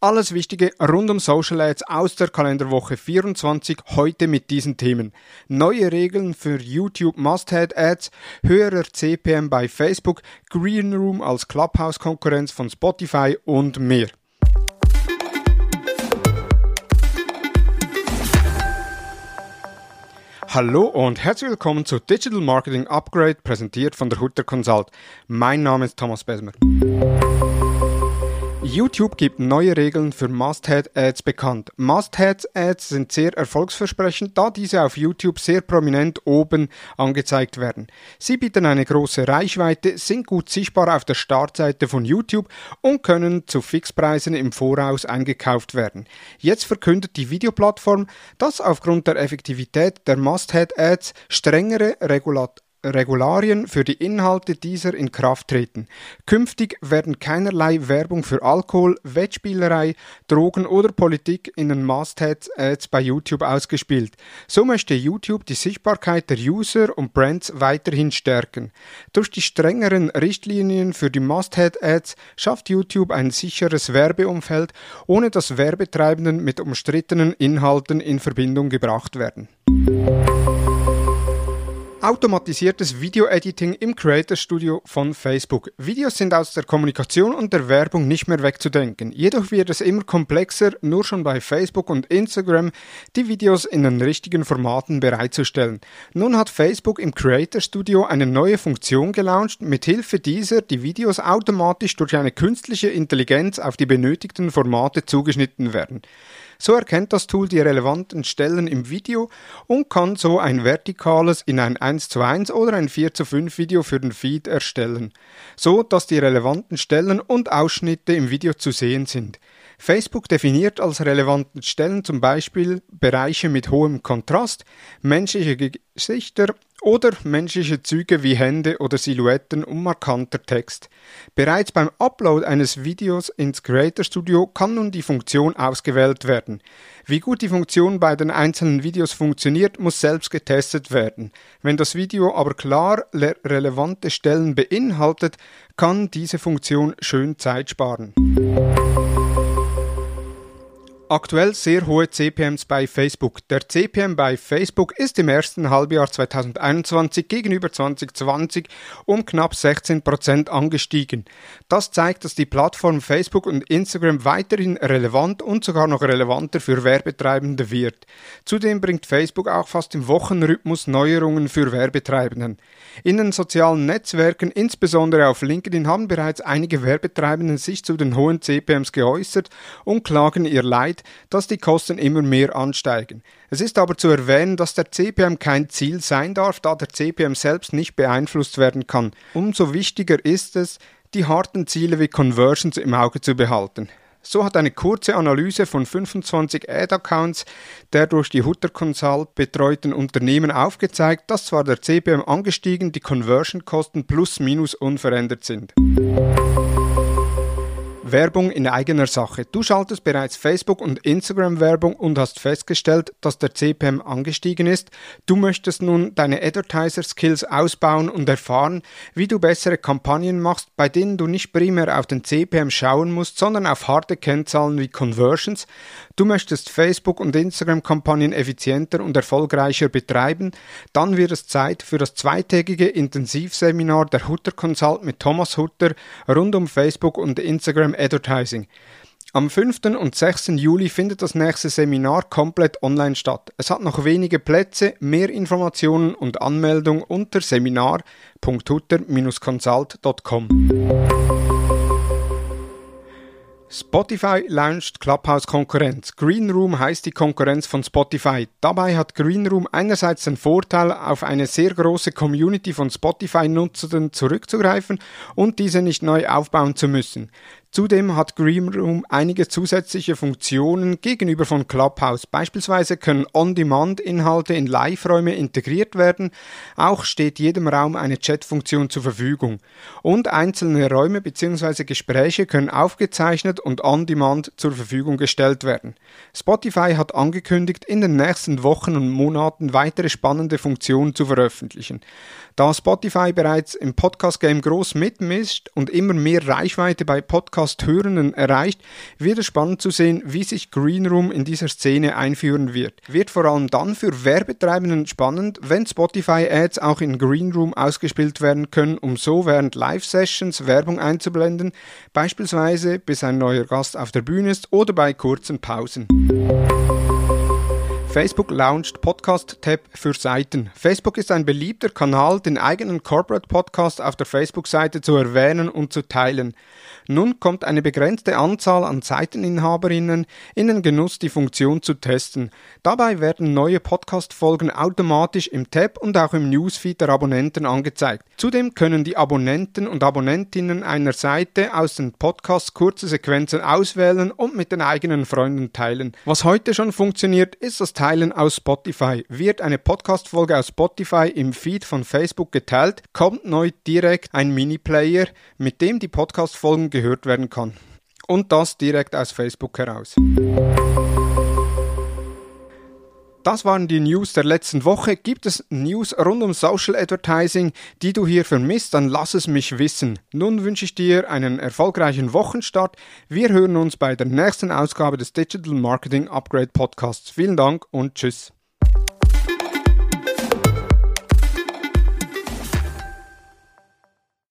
Alles Wichtige rund um Social Ads aus der Kalenderwoche 24 heute mit diesen Themen. Neue Regeln für YouTube Must-Have Ads, höherer CPM bei Facebook, Green Room als Clubhouse-Konkurrenz von Spotify und mehr. Hallo und herzlich willkommen zu Digital Marketing Upgrade, präsentiert von der Hutter Consult. Mein Name ist Thomas Besmer. YouTube gibt neue Regeln für Must-Have-Ads bekannt. Must-Have-Ads sind sehr erfolgsversprechend, da diese auf YouTube sehr prominent oben angezeigt werden. Sie bieten eine große Reichweite, sind gut sichtbar auf der Startseite von YouTube und können zu Fixpreisen im Voraus eingekauft werden. Jetzt verkündet die Videoplattform, dass aufgrund der Effektivität der Must-Have-Ads strengere Regulat Regularien für die Inhalte dieser in Kraft treten. Künftig werden keinerlei Werbung für Alkohol, Wettspielerei, Drogen oder Politik in den Must-Ads bei YouTube ausgespielt. So möchte YouTube die Sichtbarkeit der User und Brands weiterhin stärken. Durch die strengeren Richtlinien für die Must-Ads schafft YouTube ein sicheres Werbeumfeld, ohne dass Werbetreibenden mit umstrittenen Inhalten in Verbindung gebracht werden. Automatisiertes Video-Editing im Creator Studio von Facebook. Videos sind aus der Kommunikation und der Werbung nicht mehr wegzudenken. Jedoch wird es immer komplexer, nur schon bei Facebook und Instagram die Videos in den richtigen Formaten bereitzustellen. Nun hat Facebook im Creator Studio eine neue Funktion gelauncht, mit Hilfe dieser die Videos automatisch durch eine künstliche Intelligenz auf die benötigten Formate zugeschnitten werden. So erkennt das Tool die relevanten Stellen im Video und kann so ein vertikales in ein 1 zu 1 oder ein 4 zu 5 Video für den Feed erstellen, so dass die relevanten Stellen und Ausschnitte im Video zu sehen sind. Facebook definiert als relevanten Stellen zum Beispiel Bereiche mit hohem Kontrast, menschliche Gesichter oder menschliche Züge wie Hände oder Silhouetten und markanter Text. Bereits beim Upload eines Videos ins Creator Studio kann nun die Funktion ausgewählt werden. Wie gut die Funktion bei den einzelnen Videos funktioniert, muss selbst getestet werden. Wenn das Video aber klar relevante Stellen beinhaltet, kann diese Funktion schön Zeit sparen. Aktuell sehr hohe CPMs bei Facebook. Der CPM bei Facebook ist im ersten Halbjahr 2021 gegenüber 2020 um knapp 16 Prozent angestiegen. Das zeigt, dass die Plattform Facebook und Instagram weiterhin relevant und sogar noch relevanter für Werbetreibende wird. Zudem bringt Facebook auch fast im Wochenrhythmus Neuerungen für Werbetreibenden. In den sozialen Netzwerken, insbesondere auf LinkedIn, haben bereits einige Werbetreibenden sich zu den hohen CPMs geäußert und klagen ihr Leid Zeit, dass die Kosten immer mehr ansteigen. Es ist aber zu erwähnen, dass der CPM kein Ziel sein darf, da der CPM selbst nicht beeinflusst werden kann. Umso wichtiger ist es, die harten Ziele wie Conversions im Auge zu behalten. So hat eine kurze Analyse von 25 Ad-Accounts der durch die Hutter Consult betreuten Unternehmen aufgezeigt, dass zwar der CPM angestiegen, die Conversion-Kosten plus minus unverändert sind. Werbung in eigener Sache. Du schaltest bereits Facebook und Instagram Werbung und hast festgestellt, dass der CPM angestiegen ist. Du möchtest nun deine Advertiser Skills ausbauen und erfahren, wie du bessere Kampagnen machst, bei denen du nicht primär auf den CPM schauen musst, sondern auf harte Kennzahlen wie Conversions. Du möchtest Facebook und Instagram Kampagnen effizienter und erfolgreicher betreiben. Dann wird es Zeit für das zweitägige Intensivseminar der Hutter Consult mit Thomas Hutter rund um Facebook und Instagram Advertising. Am 5. und 6. Juli findet das nächste Seminar komplett online statt. Es hat noch wenige Plätze, mehr Informationen und Anmeldung unter seminar.hutter-consult.com. Spotify launcht Clubhouse-Konkurrenz. Green Room heißt die Konkurrenz von Spotify. Dabei hat Green Room einerseits den Vorteil, auf eine sehr große Community von Spotify-Nutzern zurückzugreifen und diese nicht neu aufbauen zu müssen. Zudem hat Greenroom einige zusätzliche Funktionen gegenüber von Clubhouse. Beispielsweise können On-Demand-Inhalte in Live-Räume integriert werden. Auch steht jedem Raum eine Chat-Funktion zur Verfügung. Und einzelne Räume bzw. Gespräche können aufgezeichnet und On-Demand zur Verfügung gestellt werden. Spotify hat angekündigt, in den nächsten Wochen und Monaten weitere spannende Funktionen zu veröffentlichen. Da Spotify bereits im Podcast-Game groß mitmischt und immer mehr Reichweite bei Podcasts Podcast-Hörenden erreicht, wird es spannend zu sehen, wie sich Greenroom in dieser Szene einführen wird. Wird vor allem dann für Werbetreibenden spannend, wenn Spotify-Ads auch in Greenroom ausgespielt werden können, um so während Live-Sessions Werbung einzublenden, beispielsweise bis ein neuer Gast auf der Bühne ist oder bei kurzen Pausen. Facebook launcht Podcast-Tab für Seiten. Facebook ist ein beliebter Kanal, den eigenen Corporate Podcast auf der Facebook-Seite zu erwähnen und zu teilen. Nun kommt eine begrenzte Anzahl an Seiteninhaberinnen in den Genuss, die Funktion zu testen. Dabei werden neue Podcast-Folgen automatisch im Tab und auch im Newsfeed der Abonnenten angezeigt. Zudem können die Abonnenten und Abonnentinnen einer Seite aus den Podcasts kurze Sequenzen auswählen und mit den eigenen Freunden teilen. Was heute schon funktioniert, ist das Teilen aus Spotify. Wird eine Podcast-Folge aus Spotify im Feed von Facebook geteilt, kommt neu direkt ein Mini-Player, mit dem die Podcast-Folgen gehört werden kann. Und das direkt aus Facebook heraus. Das waren die News der letzten Woche. Gibt es News rund um Social Advertising, die du hier vermisst, dann lass es mich wissen. Nun wünsche ich dir einen erfolgreichen Wochenstart. Wir hören uns bei der nächsten Ausgabe des Digital Marketing Upgrade Podcasts. Vielen Dank und tschüss.